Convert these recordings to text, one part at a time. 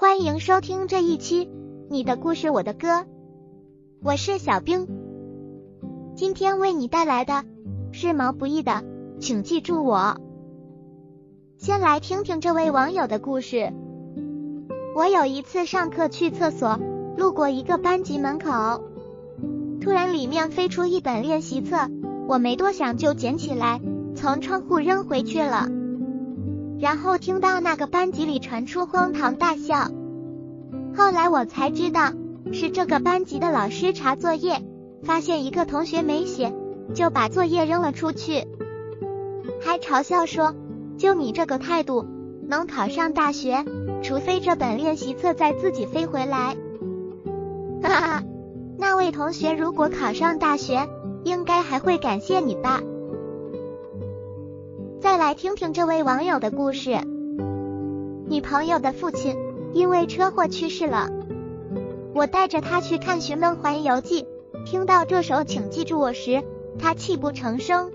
欢迎收听这一期《你的故事我的歌》，我是小冰。今天为你带来的是毛不易的《请记住我》。先来听听这位网友的故事。我有一次上课去厕所，路过一个班级门口，突然里面飞出一本练习册，我没多想就捡起来，从窗户扔回去了。然后听到那个班级里传出荒唐大笑，后来我才知道是这个班级的老师查作业，发现一个同学没写，就把作业扔了出去，还嘲笑说：“就你这个态度，能考上大学，除非这本练习册再自己飞回来。”哈哈，那位同学如果考上大学，应该还会感谢你吧。再来听听这位网友的故事。女朋友的父亲因为车祸去世了，我带着他去看《寻梦环游记》，听到这首《请记住我》时，他泣不成声。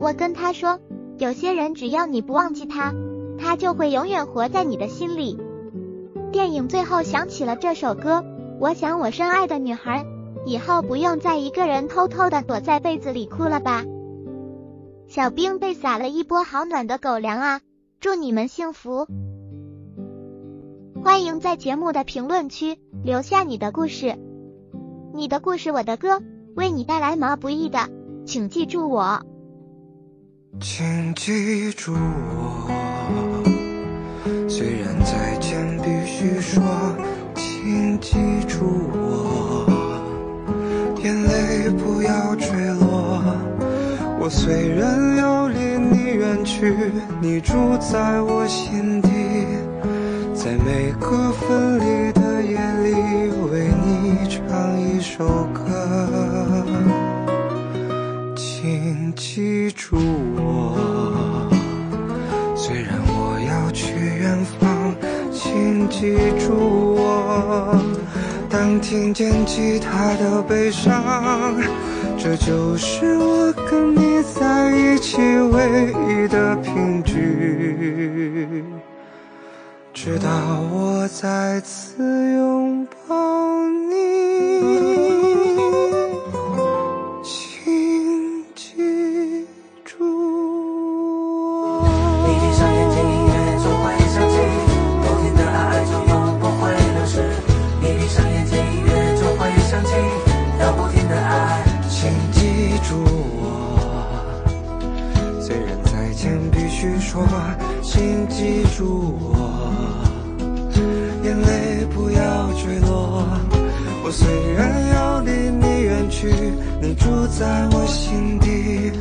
我跟他说，有些人只要你不忘记他，他就会永远活在你的心里。电影最后响起了这首歌，我想我深爱的女孩以后不用再一个人偷偷的躲在被子里哭了吧。小兵被撒了一波好暖的狗粮啊！祝你们幸福！欢迎在节目的评论区留下你的故事，你的故事我的歌，为你带来毛不易的，请记住我。请记住我，虽然再见必须说，请记住我，我虽然要离你远去，你住在我心底，在每个分离的夜里，为你唱一首歌，请记住我。虽然我要去远方，请记住我。当听见吉他的悲伤。这就是我跟你在一起唯一的凭据，直到我再次拥抱你。住我。虽然再见必须说请记住我。眼泪不要坠落我虽然要离你远去你住在我心底。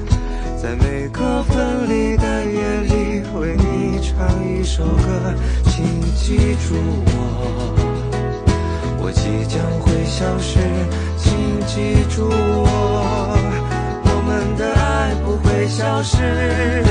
在每个分离的夜里为你唱一首歌请记住我。我即将是